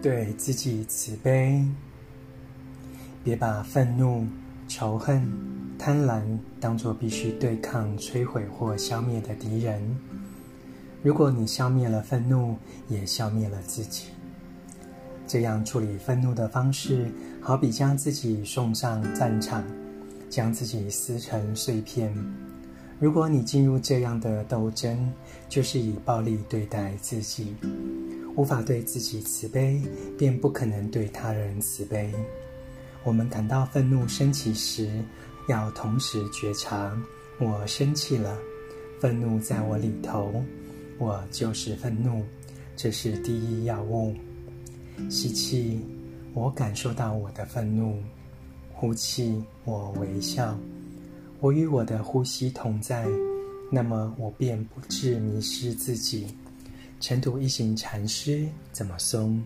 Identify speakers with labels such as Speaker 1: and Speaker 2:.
Speaker 1: 对自己慈悲，别把愤怒、仇恨、贪婪当作必须对抗、摧毁或消灭的敌人。如果你消灭了愤怒，也消灭了自己。这样处理愤怒的方式，好比将自己送上战场，将自己撕成碎片。如果你进入这样的斗争，就是以暴力对待自己。无法对自己慈悲，便不可能对他人慈悲。我们感到愤怒升起时，要同时觉察：我生气了，愤怒在我里头，我就是愤怒，这是第一要务。吸气，我感受到我的愤怒；呼气，我微笑。我与我的呼吸同在，那么我便不致迷失自己。尘土一行禅师怎么松？